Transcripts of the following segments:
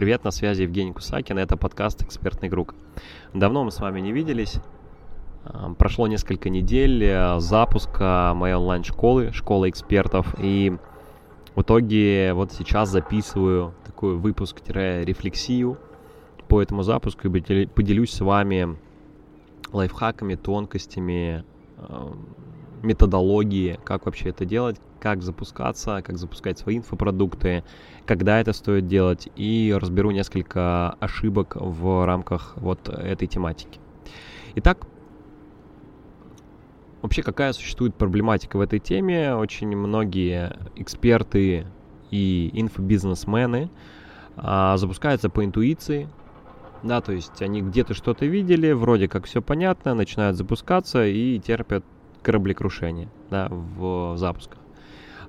Привет, на связи Евгений Кусакин, это подкаст «Экспертный круг». Давно мы с вами не виделись, а, прошло несколько недель э, запуска моей онлайн-школы, школы экспертов, и в итоге вот сейчас записываю такой выпуск-рефлексию по этому запуску и поделюсь с вами лайфхаками, тонкостями, э, методологии, как вообще это делать, как запускаться, как запускать свои инфопродукты, когда это стоит делать, и разберу несколько ошибок в рамках вот этой тематики. Итак, вообще какая существует проблематика в этой теме? Очень многие эксперты и инфобизнесмены а, запускаются по интуиции, да, то есть они где-то что-то видели, вроде как все понятно, начинают запускаться и терпят кораблекрушение да, в запусках.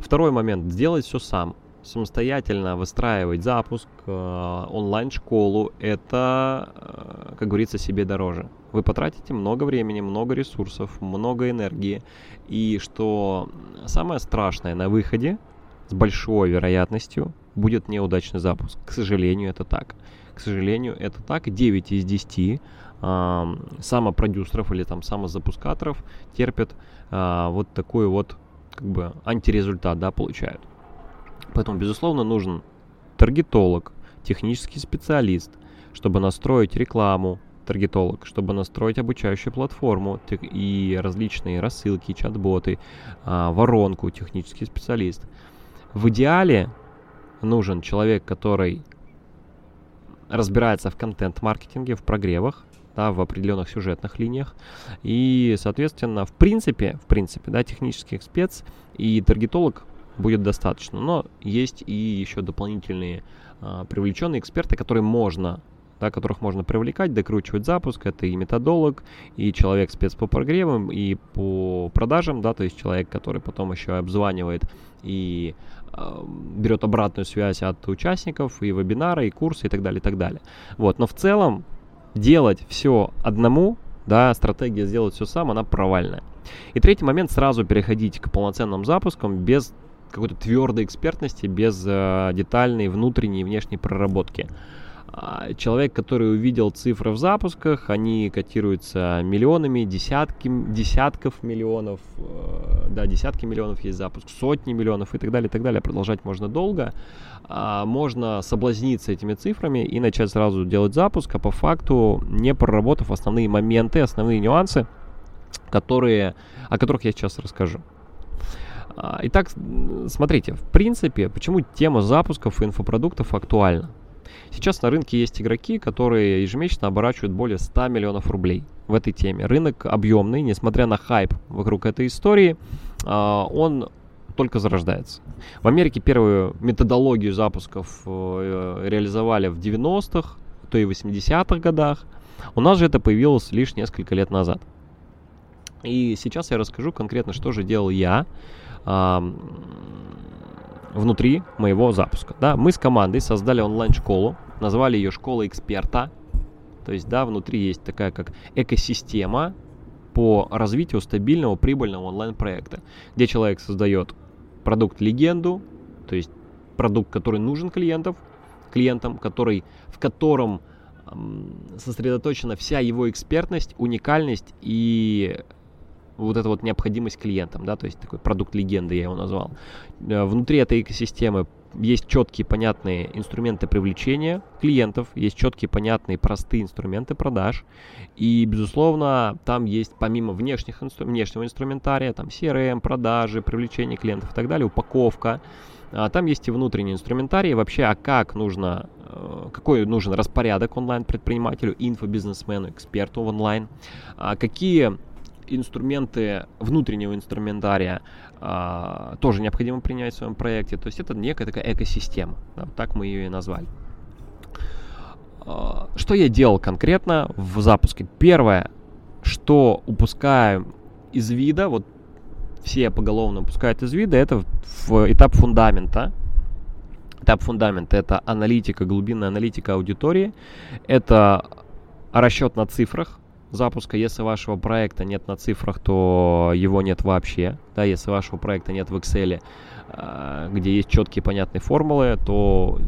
Второй момент. Сделать все сам. Самостоятельно выстраивать запуск, э, онлайн-школу, это, э, как говорится, себе дороже. Вы потратите много времени, много ресурсов, много энергии. И что самое страшное, на выходе с большой вероятностью будет неудачный запуск. К сожалению, это так. К сожалению, это так. 9 из 10 э, самопродюсеров или там самозапускаторов терпят э, вот такой вот как бы антирезультат, да, получают. Поэтому, безусловно, нужен таргетолог, технический специалист, чтобы настроить рекламу, таргетолог, чтобы настроить обучающую платформу и различные рассылки, чат-боты, а, воронку, технический специалист. В идеале нужен человек, который разбирается в контент-маркетинге, в прогревах, да, в определенных сюжетных линиях. И, соответственно, в принципе, в принципе, да, технический спец и таргетолог будет достаточно. Но есть и еще дополнительные а, привлеченные эксперты, которые можно да, которых можно привлекать, докручивать запуск. Это и методолог, и человек спец по прогревам, и по продажам, да, то есть человек, который потом еще обзванивает и э, берет обратную связь от участников, и вебинара, и курсы, и так далее, и так далее. Вот, но в целом делать все одному, да, стратегия сделать все сам, она провальная. И третий момент, сразу переходить к полноценным запускам без какой-то твердой экспертности, без э, детальной внутренней и внешней проработки. А, человек, который увидел цифры в запусках, они котируются миллионами, десятки, десятков миллионов, э, да, десятки миллионов есть запуск, сотни миллионов и так далее, и так далее. Продолжать можно долго. А, можно соблазниться этими цифрами и начать сразу делать запуск, а по факту не проработав основные моменты, основные нюансы, которые, о которых я сейчас расскажу. А, итак, смотрите, в принципе, почему тема запусков и инфопродуктов актуальна? Сейчас на рынке есть игроки, которые ежемесячно оборачивают более 100 миллионов рублей в этой теме. Рынок объемный, несмотря на хайп вокруг этой истории, а, он только зарождается. В Америке первую методологию запусков э, реализовали в 90-х, то и 80-х годах. У нас же это появилось лишь несколько лет назад. И сейчас я расскажу конкретно, что же делал я внутри моего запуска. Да, мы с командой создали онлайн-школу, назвали ее «Школа эксперта». То есть, да, внутри есть такая как экосистема по развитию стабильного прибыльного онлайн-проекта, где человек создает продукт-легенду, то есть продукт, который нужен клиентов, клиентам, который, в котором сосредоточена вся его экспертность, уникальность и вот эта вот необходимость клиентам, да, то есть такой продукт легенды я его назвал. Э, внутри этой экосистемы есть четкие, понятные инструменты привлечения клиентов, есть четкие, понятные, простые инструменты продаж. И, безусловно, там есть помимо внешних инстру- внешнего инструментария, там CRM, продажи, привлечение клиентов и так далее, упаковка. А там есть и внутренний инструментарий, вообще, а как нужно, э, какой нужен распорядок онлайн-предпринимателю, инфобизнесмену, эксперту в онлайн, а какие инструменты внутреннего инструментария а, тоже необходимо принять в своем проекте. То есть это некая такая экосистема. Да, так мы ее и назвали. А, что я делал конкретно в запуске? Первое, что упускаем из вида, вот все поголовно упускают из вида, это в этап фундамента. Этап фундамента это аналитика, глубинная аналитика аудитории. Это расчет на цифрах, запуска. Если вашего проекта нет на цифрах, то его нет вообще. Да, если вашего проекта нет в Excel, а, где есть четкие понятные формулы, то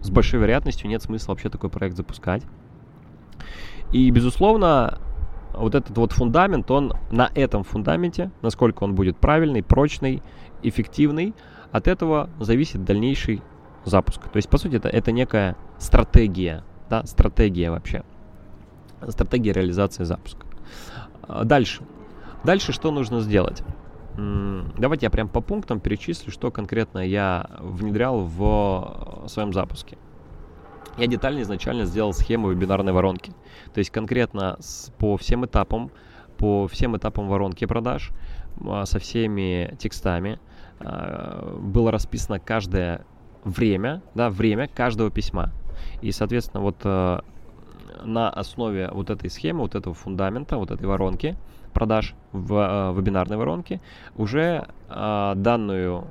с большой вероятностью нет смысла вообще такой проект запускать. И, безусловно, вот этот вот фундамент, он на этом фундаменте, насколько он будет правильный, прочный, эффективный, от этого зависит дальнейший запуск. То есть, по сути, это, это некая стратегия, да, стратегия вообще. Стратегия реализации запуска. А, дальше. Дальше что нужно сделать? Давайте я прям по пунктам перечислю, что конкретно я внедрял в своем запуске. Я детально изначально сделал схему вебинарной воронки. То есть конкретно по всем этапам, по всем этапам воронки продаж, а, со всеми текстами, а, было расписано каждое время, да, время каждого письма. И, соответственно, вот э, на основе вот этой схемы, вот этого фундамента, вот этой воронки продаж в э, вебинарной воронке, уже э, данную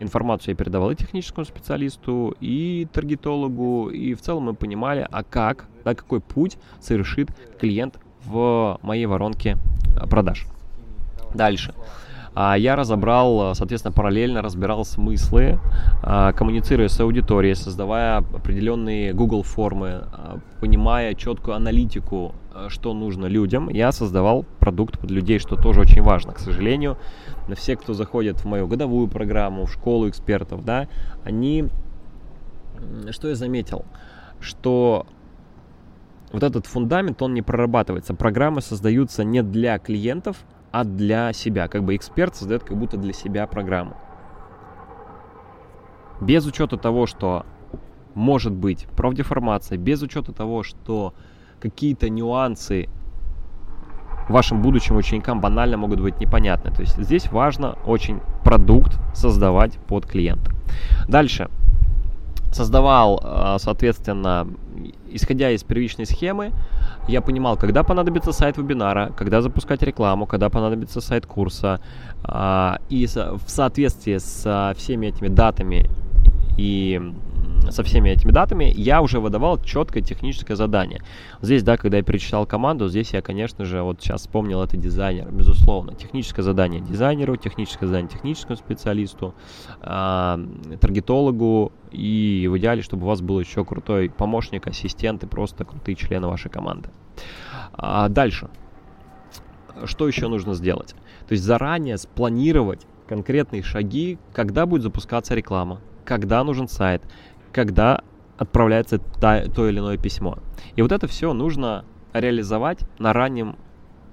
информацию я передавал и техническому специалисту, и таргетологу, и в целом мы понимали, а как, да, какой путь совершит клиент в моей воронке продаж. Дальше. А я разобрал, соответственно, параллельно разбирал смыслы, а, коммуницируя с аудиторией, создавая определенные Google формы, а, понимая четкую аналитику, что нужно людям, я создавал продукт под людей, что тоже очень важно. К сожалению, все, кто заходит в мою годовую программу, в школу экспертов, да, они... Что я заметил? Что вот этот фундамент, он не прорабатывается. Программы создаются не для клиентов, а для себя. Как бы эксперт создает как будто для себя программу. Без учета того, что может быть профдеформация, без учета того, что какие-то нюансы вашим будущим ученикам банально могут быть непонятны. То есть здесь важно очень продукт создавать под клиента. Дальше. Создавал, а, соответственно, исходя из первичной схемы, я понимал, когда понадобится сайт вебинара, когда запускать рекламу, когда понадобится сайт курса. А, и в соответствии с всеми этими датами и со всеми этими датами, я уже выдавал четкое техническое задание. Здесь, да, когда я перечитал команду, здесь я, конечно же, вот сейчас вспомнил это дизайнер, безусловно. Техническое задание дизайнеру, техническое задание техническому специалисту, э, таргетологу и в идеале, чтобы у вас был еще крутой помощник, ассистент и просто крутые члены вашей команды. А дальше. Что еще нужно сделать? То есть заранее спланировать конкретные шаги, когда будет запускаться реклама, когда нужен сайт, когда отправляется та, то или иное письмо. И вот это все нужно реализовать на раннем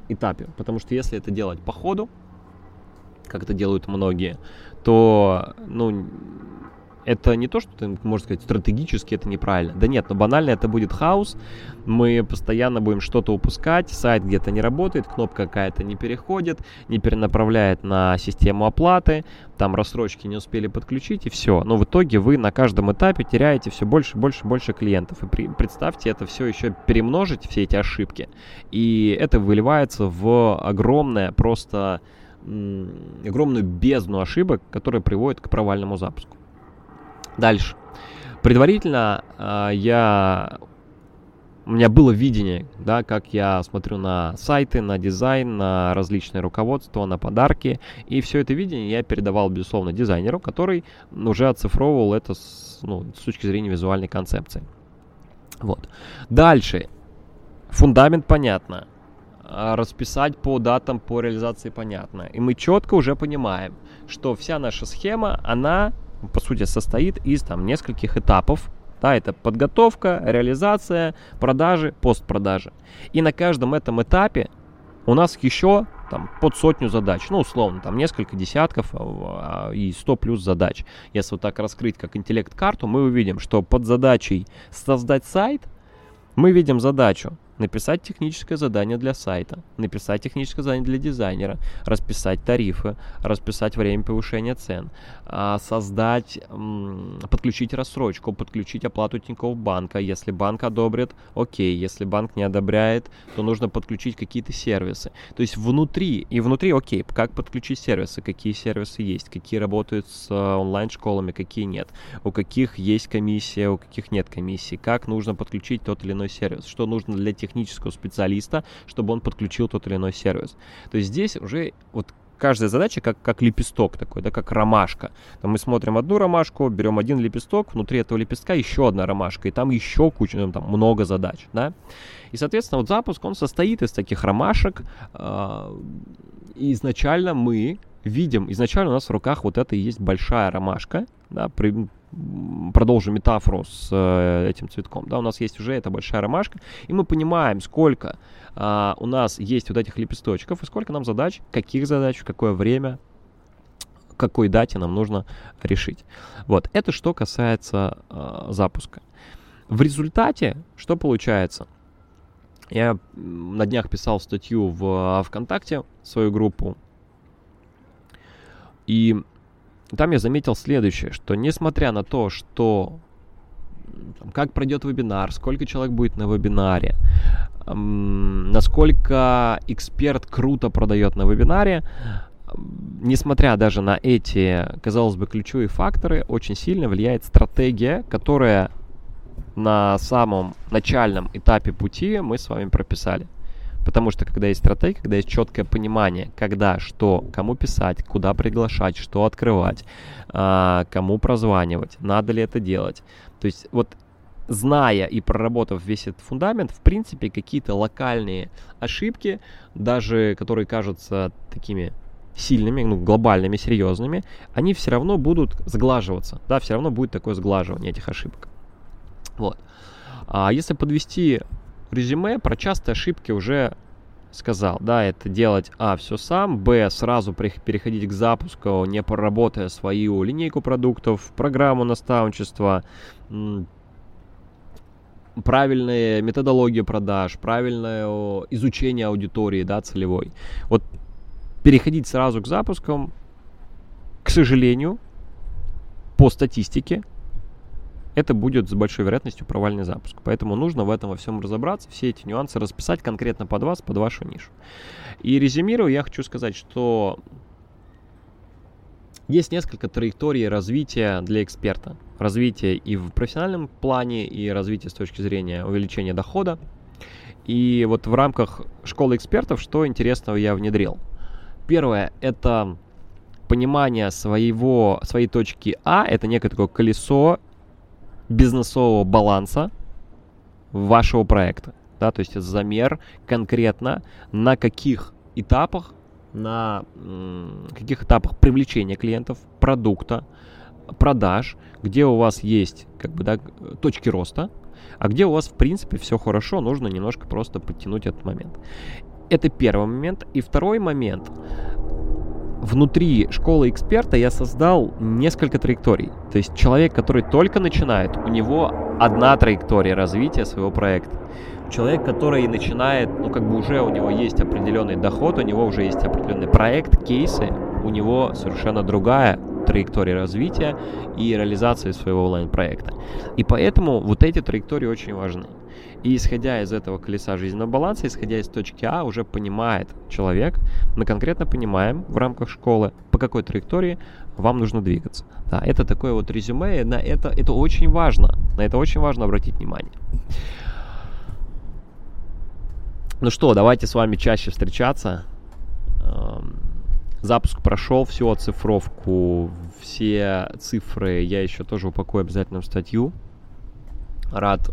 этапе, потому что если это делать по ходу, как это делают многие, то ну, это не то, что ты, можно сказать, стратегически это неправильно. Да нет, но банально это будет хаос. Мы постоянно будем что-то упускать, сайт где-то не работает, кнопка какая-то не переходит, не перенаправляет на систему оплаты, там рассрочки не успели подключить и все. Но в итоге вы на каждом этапе теряете все больше, больше, больше клиентов. И при, представьте, это все еще перемножить, все эти ошибки. И это выливается в огромное просто огромную бездну ошибок, которая приводит к провальному запуску. Дальше. Предварительно э, я у меня было видение, да, как я смотрю на сайты, на дизайн, на различные руководства, на подарки. И все это видение я передавал, безусловно, дизайнеру, который уже оцифровывал это с, ну, с точки зрения визуальной концепции. Вот. Дальше. Фундамент понятно. А расписать по датам, по реализации понятно. И мы четко уже понимаем, что вся наша схема, она по сути, состоит из там нескольких этапов. Да, это подготовка, реализация, продажи, постпродажи. И на каждом этом этапе у нас еще там под сотню задач, ну условно, там несколько десятков а, а, и 100 плюс задач. Если вот так раскрыть как интеллект-карту, мы увидим, что под задачей создать сайт мы видим задачу написать техническое задание для сайта, написать техническое задание для дизайнера, расписать тарифы, расписать время повышения цен, а, создать, подключить рассрочку, подключить оплату Тинькофф банка. Если банк одобрит, окей. Если банк не одобряет, то нужно подключить какие-то сервисы. То есть внутри, и внутри, окей, как подключить сервисы, какие сервисы есть, какие работают с а, онлайн-школами, какие нет, у каких есть комиссия, у каких нет комиссии, как нужно подключить тот или иной сервис, что нужно для тех технического специалиста, чтобы он подключил тот или иной сервис. То есть здесь уже вот каждая задача как, как лепесток такой, да, как ромашка. Там мы смотрим одну ромашку, берем один лепесток, внутри этого лепестка еще одна ромашка, и там еще куча, ну, там много задач, да. И, соответственно, вот запуск, он состоит из таких ромашек. И изначально мы видим, изначально у нас в руках вот это и есть большая ромашка, да, при, продолжу метафору с э, этим цветком, да, у нас есть уже эта большая ромашка, и мы понимаем, сколько э, у нас есть вот этих лепесточков, и сколько нам задач, каких задач, в какое время, какой дате нам нужно решить. Вот, это что касается э, запуска. В результате, что получается? Я на днях писал статью в ВКонтакте, свою группу, и там я заметил следующее, что несмотря на то, что там, как пройдет вебинар, сколько человек будет на вебинаре, эм, насколько эксперт круто продает на вебинаре, несмотря даже на эти, казалось бы, ключевые факторы, очень сильно влияет стратегия, которая на самом начальном этапе пути мы с вами прописали. Потому что когда есть стратегия, когда есть четкое понимание, когда, что, кому писать, куда приглашать, что открывать, а, кому прозванивать, надо ли это делать. То есть вот зная и проработав весь этот фундамент, в принципе, какие-то локальные ошибки, даже которые кажутся такими сильными, ну, глобальными, серьезными, они все равно будут сглаживаться. Да, все равно будет такое сглаживание этих ошибок. Вот. А если подвести резюме про частые ошибки уже сказал, да, это делать, а, все сам, б, сразу переходить к запуску, не проработая свою линейку продуктов, программу наставничества, правильная методология продаж, правильное изучение аудитории, да, целевой. Вот переходить сразу к запускам, к сожалению, по статистике, это будет с большой вероятностью провальный запуск. Поэтому нужно в этом во всем разобраться, все эти нюансы расписать конкретно под вас, под вашу нишу. И резюмируя, я хочу сказать, что есть несколько траекторий развития для эксперта. Развитие и в профессиональном плане, и развитие с точки зрения увеличения дохода. И вот в рамках школы экспертов, что интересного я внедрил. Первое – это понимание своего, своей точки А, это некое такое колесо бизнесового баланса вашего проекта. Да, то есть замер конкретно на каких этапах, на каких этапах привлечения клиентов, продукта, продаж, где у вас есть как бы, да, точки роста, а где у вас в принципе все хорошо, нужно немножко просто подтянуть этот момент. Это первый момент. И второй момент внутри школы эксперта я создал несколько траекторий. То есть человек, который только начинает, у него одна траектория развития своего проекта. Человек, который начинает, ну как бы уже у него есть определенный доход, у него уже есть определенный проект, кейсы, у него совершенно другая траектория развития и реализации своего онлайн-проекта. И поэтому вот эти траектории очень важны. И исходя из этого колеса жизненного баланса, исходя из точки А, уже понимает человек, мы конкретно понимаем в рамках школы, по какой траектории вам нужно двигаться. Да, это такое вот резюме, и на это, это очень важно, на это очень важно обратить внимание. Ну что, давайте с вами чаще встречаться. Эм, запуск прошел, всю оцифровку, все цифры я еще тоже упакую обязательно в статью. Рад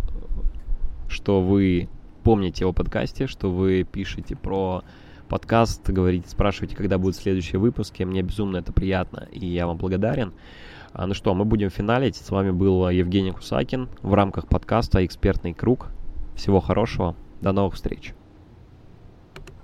что вы помните о подкасте, что вы пишете про подкаст, говорите, спрашиваете, когда будут следующие выпуски. Мне безумно это приятно, и я вам благодарен. А, ну что, мы будем финалить. С вами был Евгений Кусакин в рамках подкаста «Экспертный круг». Всего хорошего. До новых встреч.